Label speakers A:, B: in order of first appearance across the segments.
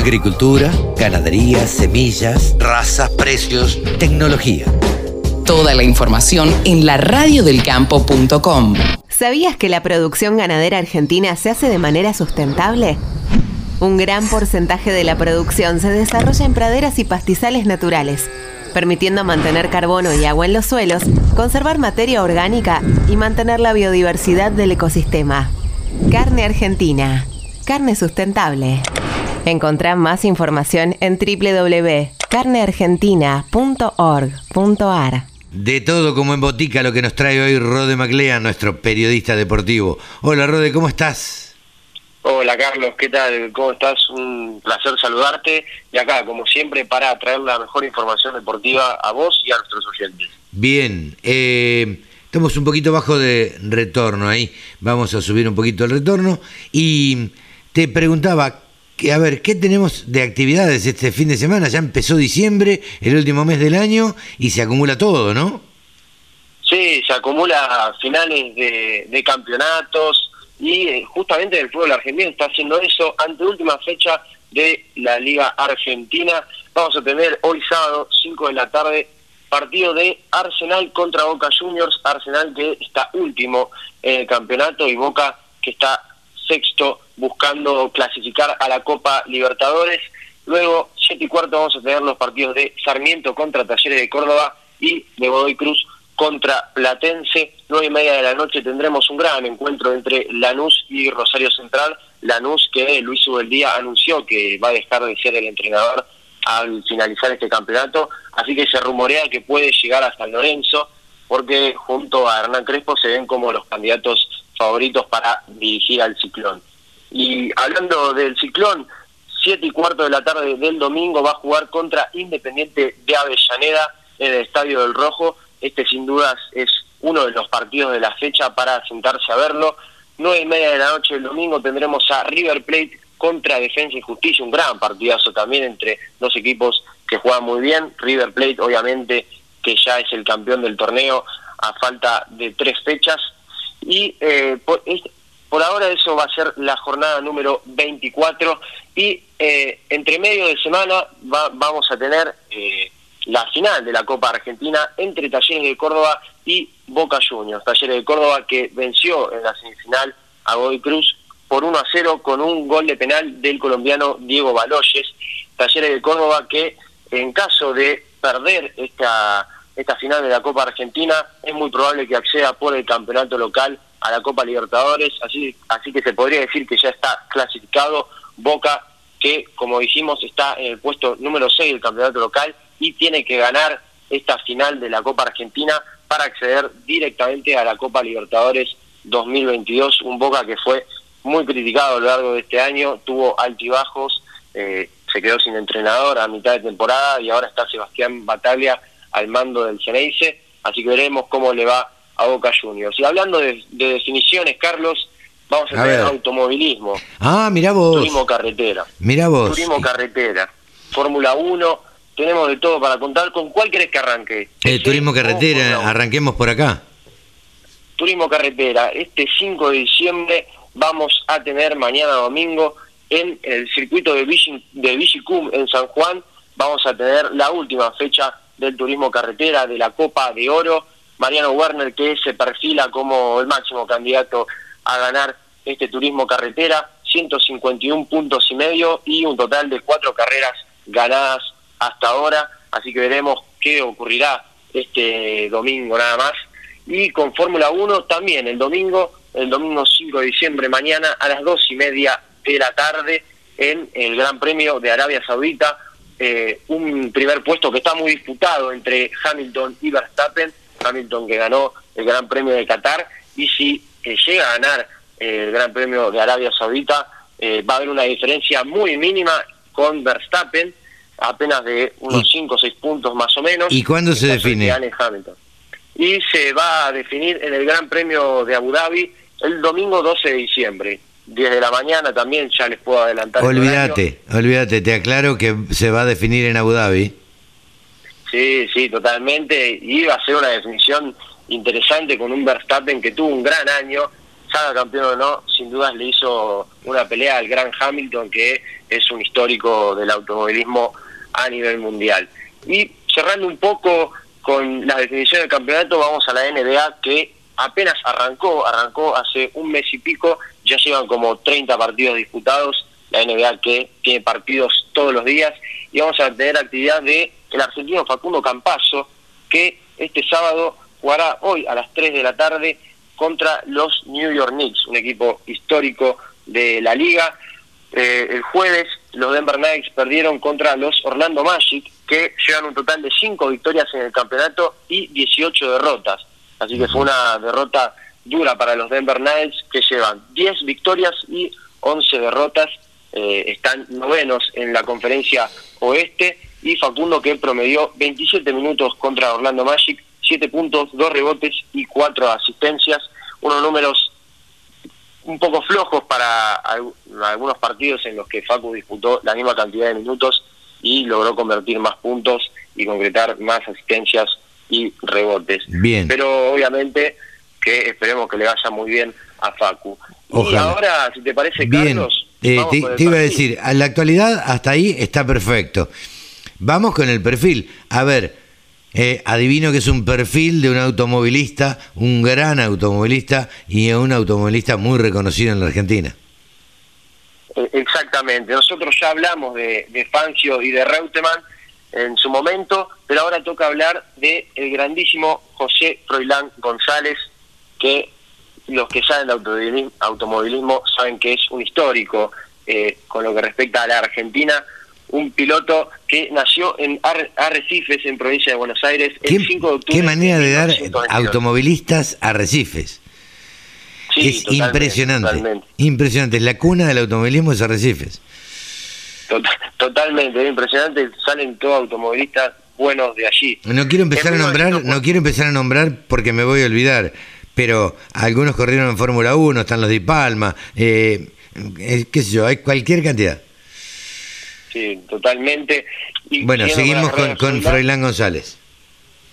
A: Agricultura, ganadería, semillas, razas, precios, tecnología.
B: Toda la información en la radiodelcampo.com.
C: ¿Sabías que la producción ganadera argentina se hace de manera sustentable? Un gran porcentaje de la producción se desarrolla en praderas y pastizales naturales, permitiendo mantener carbono y agua en los suelos, conservar materia orgánica y mantener la biodiversidad del ecosistema. Carne Argentina. Carne sustentable. Encontrá más información en www.carneargentina.org.ar.
A: De todo como en botica lo que nos trae hoy Rode Maclea, nuestro periodista deportivo. Hola Rode, ¿cómo estás?
D: Hola Carlos, ¿qué tal? ¿Cómo estás? Un placer saludarte y acá, como siempre, para traer la mejor información deportiva a vos y a nuestros oyentes.
A: Bien, eh, estamos un poquito bajo de retorno ahí, vamos a subir un poquito el retorno y te preguntaba, a ver, ¿qué tenemos de actividades este fin de semana? Ya empezó diciembre, el último mes del año, y se acumula todo, ¿no?
D: Sí, se acumula finales de, campeonatos y eh, justamente el fútbol argentino está haciendo eso ante última fecha de la Liga Argentina. Vamos a tener hoy sábado, 5 de la tarde, partido de Arsenal contra Boca Juniors. Arsenal que está último en el campeonato y Boca que está sexto buscando clasificar a la Copa Libertadores. Luego, siete y cuarto, vamos a tener los partidos de Sarmiento contra Talleres de Córdoba y de Godoy Cruz contra Platense. Nueve y media de la noche tendremos un gran encuentro entre Lanús y Rosario Central. Lanús que Luis Ubeldía anunció que va a dejar de ser el entrenador al finalizar este campeonato, así que se rumorea que puede llegar hasta Lorenzo, porque junto a Hernán Crespo se ven como los candidatos favoritos para dirigir al ciclón. Y hablando del ciclón, siete y cuarto de la tarde del domingo va a jugar contra Independiente de Avellaneda en el Estadio del Rojo. Este sin dudas es uno de los partidos de la fecha para sentarse a verlo. Nueve y media de la noche del domingo tendremos a River Plate contra Defensa y Justicia, un gran partidazo también entre dos equipos que juegan muy bien. River Plate obviamente que ya es el campeón del torneo a falta de tres fechas y eh, por, ahora eso va a ser la jornada número 24 y eh, entre medio de semana vamos a tener eh, la final de la Copa Argentina entre Talleres de Córdoba y Boca Juniors. Talleres de Córdoba que venció en la semifinal a Godoy Cruz por 1 a 0 con un gol de penal del colombiano Diego Baloyes. Talleres de Córdoba que en caso de perder esta esta final de la Copa Argentina, es muy probable que acceda por el campeonato local a la Copa Libertadores, así, así que se podría decir que ya está clasificado Boca, que como dijimos está en el puesto número 6 del campeonato local y tiene que ganar esta final de la Copa Argentina para acceder directamente a la Copa Libertadores 2022, un Boca que fue muy criticado a lo largo de este año, tuvo altibajos, eh, se quedó sin entrenador a mitad de temporada y ahora está Sebastián Bataglia al mando del Ceneice, así que veremos cómo le va a Boca Juniors. Y hablando de, definiciones, Carlos, vamos a, tener automovilismo.
A: Ah, mira vos.
D: Turismo carretera.
A: Mira vos.
D: Turismo carretera. Fórmula 1, tenemos de todo para contar. ¿Con cuál querés que arranque?
A: El turismo carretera, arranquemos por acá.
D: Turismo carretera, este 5 de diciembre vamos a tener mañana domingo en el circuito de, Vichy, de en San Juan, vamos a tener la última fecha del turismo carretera, de la Copa de Oro. Mariano Werner, que se perfila como el máximo candidato a ganar este turismo carretera, 151 puntos y medio y un total de cuatro carreras ganadas hasta ahora. Así que veremos qué ocurrirá este domingo nada más. Y con Fórmula 1 también el domingo, el domingo 5 de diciembre, mañana a las dos y media de la tarde en el Gran Premio de Arabia Saudita eh, un primer puesto que está muy disputado entre Hamilton y Verstappen, Hamilton que ganó el Gran Premio de Qatar, y si eh, llega a ganar eh, el Gran Premio de Arabia Saudita, va a haber una diferencia muy mínima con Verstappen, apenas de unos 5 o 6 puntos más o menos.
A: ¿Y cuándo se define?
D: Hamilton. Y se va a definir en el Gran Premio de Abu Dhabi el domingo 12 de diciembre. 10 de la mañana también, ya les puedo adelantar.
A: Olvídate, olvídate, te aclaro que se va a definir en Abu Dhabi.
D: Sí, sí, totalmente. Y va a ser una definición interesante con un Verstappen que tuvo un gran año, salga campeón o no, sin dudas le hizo una pelea al gran Hamilton, que es un histórico del automovilismo a nivel mundial. Y cerrando un poco con la definición del campeonato, vamos a la NBA que apenas arrancó, arrancó hace un mes y pico, ya llevan como 30 partidos disputados, la NBA que tiene partidos todos los días, y vamos a tener actividad de el argentino Facundo Campazo, que este sábado jugará hoy a las 3 de la tarde contra los New York Knicks, un equipo histórico de la liga. Eh, el jueves los Denver Knights perdieron contra los Orlando Magic, que llevan un total de 5 victorias en el campeonato y 18 derrotas. Así que fue una derrota dura para los Denver Knights, que llevan 10 victorias y 11 derrotas. Eh, están novenos en la conferencia oeste y Facundo que promedió 27 minutos contra Orlando Magic, 7 puntos, 2 rebotes y 4 asistencias, unos números un poco flojos para algunos partidos en los que Facu disputó la misma cantidad de minutos y logró convertir más puntos y concretar más asistencias y rebotes.
A: Bien.
D: Pero obviamente que esperemos que le vaya muy bien a Facu. Y ahora, si te parece, Carlos...
A: Eh, te, iba a decir, a la actualidad hasta ahí está perfecto. Vamos con el perfil. A ver, eh, adivino que es un perfil de un automovilista, un gran automovilista y un automovilista muy reconocido en la Argentina.
D: Eh, exactamente. Nosotros ya hablamos de, de Fancio y de Reutemann en su momento, pero ahora toca hablar de el grandísimo José Froilán González, que los que saben de automovilismo, saben que es un histórico eh, con lo que respecta a la Argentina, un piloto que nació en Arrecifes, en provincia de Buenos Aires, el 5 de octubre.
A: ¿Qué manera de dar automovilistas a Arrecifes? es impresionante. Impresionante. La cuna del automovilismo es Arrecifes.
D: Totalmente, es impresionante. Salen todos automovilistas buenos de allí.
A: No quiero empezar a nombrar, no quiero empezar a nombrar porque me voy a olvidar pero algunos corrieron en Fórmula 1, están los de Palma, eh, eh, qué sé yo, hay cualquier cantidad.
D: Sí, totalmente.
A: bueno, seguimos con, con Froilán González.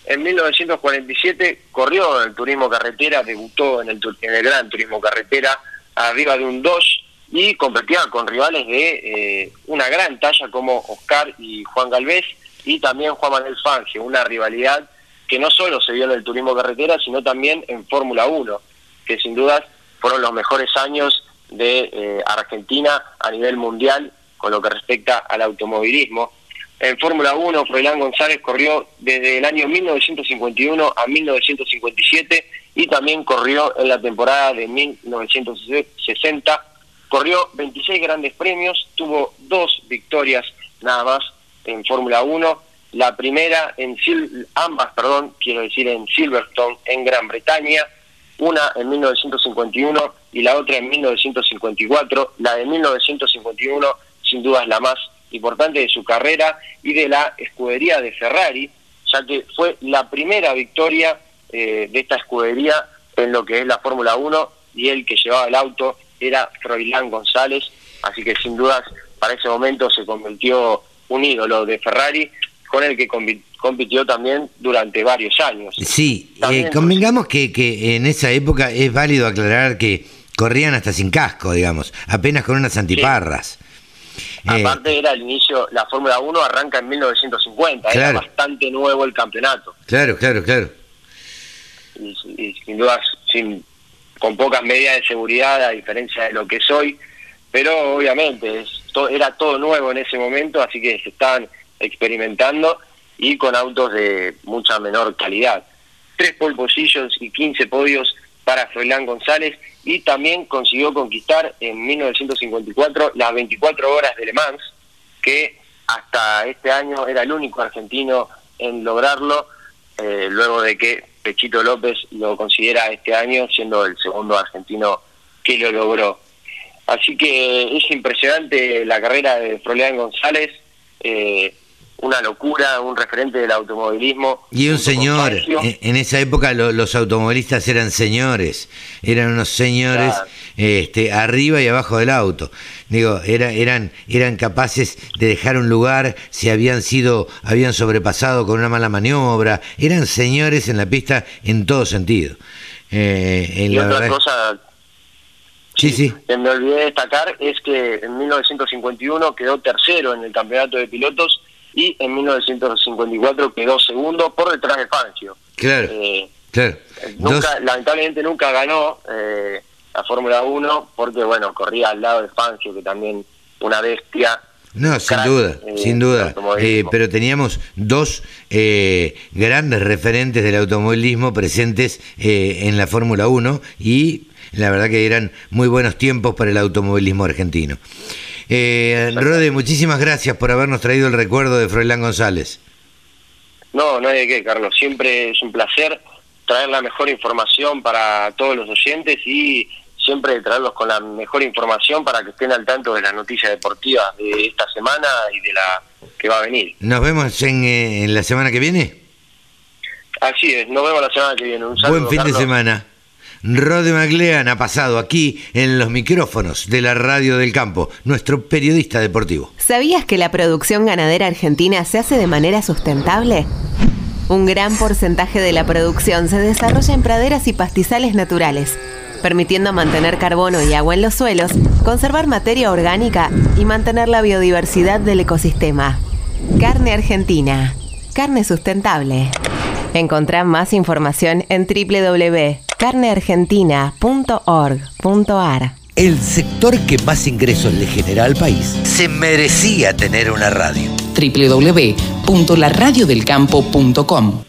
D: En 1947 corrió en el turismo carretera, debutó en el, en el gran turismo carretera, arriba de un Dodge y competía con rivales de eh, una gran talla como Oscar y Juan Galvez y también Juan Manuel Fangio, una rivalidad que no solo se vio en el turismo carretera, sino también en Fórmula 1, que sin dudas fueron los mejores años de eh, Argentina a nivel mundial con lo que respecta al automovilismo. En Fórmula 1, Froilán González corrió desde el año 1951 a 1957 y también corrió en la temporada de 1960. Corrió 26 grandes premios, tuvo dos victorias nada más en Fórmula 1 la primera en ambas, perdón, quiero decir en Silverstone en Gran Bretaña, una en 1951 y la otra en 1954. La de 1951 sin duda es la más importante de su carrera y de la escudería de Ferrari, ya que fue la primera victoria eh, de esta escudería en lo que es la Fórmula 1 y el que llevaba el auto era Froilán González, así que sin dudas para ese momento se convirtió un ídolo de Ferrari con el que compitió también durante varios años.
A: Sí, eh, convengamos que, que en esa época es válido aclarar que corrían hasta sin casco, digamos, apenas con unas antiparras.
D: Eh, Aparte era el inicio, la Fórmula 1 arranca en 1950, era bastante nuevo el campeonato.
A: Claro, claro, claro.
D: Y, sin duda, sin, con pocas medidas de seguridad, a diferencia de lo que soy, pero obviamente es, era todo nuevo en ese momento, así que se estaban experimentando y con autos de mucha menor calidad. Tres pole positions y 15 podios para Froilán González y también consiguió conquistar en 1954 las 24 horas de Le Mans, que hasta este año era el único argentino en lograrlo, eh, luego de que Pechito López lo considera este año siendo el segundo argentino que lo logró. Así que es impresionante la carrera de Froilán González. Eh, una locura, un referente del automovilismo.
A: Y un señor, en, esa época los automovilistas eran señores, eran unos señores este, arriba y abajo del auto. Digo, era, eran, eran capaces de dejar un lugar si habían sido, habían sobrepasado con una mala maniobra, eran señores en la pista en todo sentido.
D: Eh, y otra cosa
A: Sí, sí.
D: Que me olvidé destacar es que en 1951 quedó tercero en el campeonato de pilotos y en 1954 quedó segundo por detrás de Fangio.
A: Claro,
D: Eh,
A: claro.
D: nunca,
A: Dos-
D: lamentablemente nunca ganó eh, la Fórmula 1 porque, bueno, corría al lado de Fangio, que también una bestia.
A: No, sin duda,
D: eh,
A: sin duda. Eh, pero teníamos dos eh, grandes referentes del automovilismo presentes eh, en la Fórmula 1 y la verdad que eran muy buenos tiempos para el automovilismo argentino. Eh, Rode, muchísimas gracias por habernos traído el recuerdo de Froilán González.
D: No, no hay de qué, Carlos. Siempre es un placer traer la mejor información para todos los oyentes y siempre traerlos con la mejor información para que estén al tanto de las noticias deportivas de esta semana y de la que va a venir.
A: Nos vemos en, eh, en la semana que viene.
D: Así es, nos vemos la semana que viene. Un saludo,
A: Buen fin
D: Carlos.
A: de semana. Rode McLean ha pasado aquí en los micrófonos de la Radio del Campo, nuestro periodista deportivo.
C: ¿Sabías que la producción ganadera argentina se hace de manera sustentable? Un gran porcentaje de la producción se desarrolla en praderas y pastizales naturales, permitiendo mantener carbono y agua en los suelos, conservar materia orgánica y mantener la biodiversidad del ecosistema. Carne argentina. Carne sustentable. Encontrá más información en www.carneargentina.org.ar.
A: El sector que más ingresos le genera al país se merecía tener una radio.
B: www.laradiodelcampo.com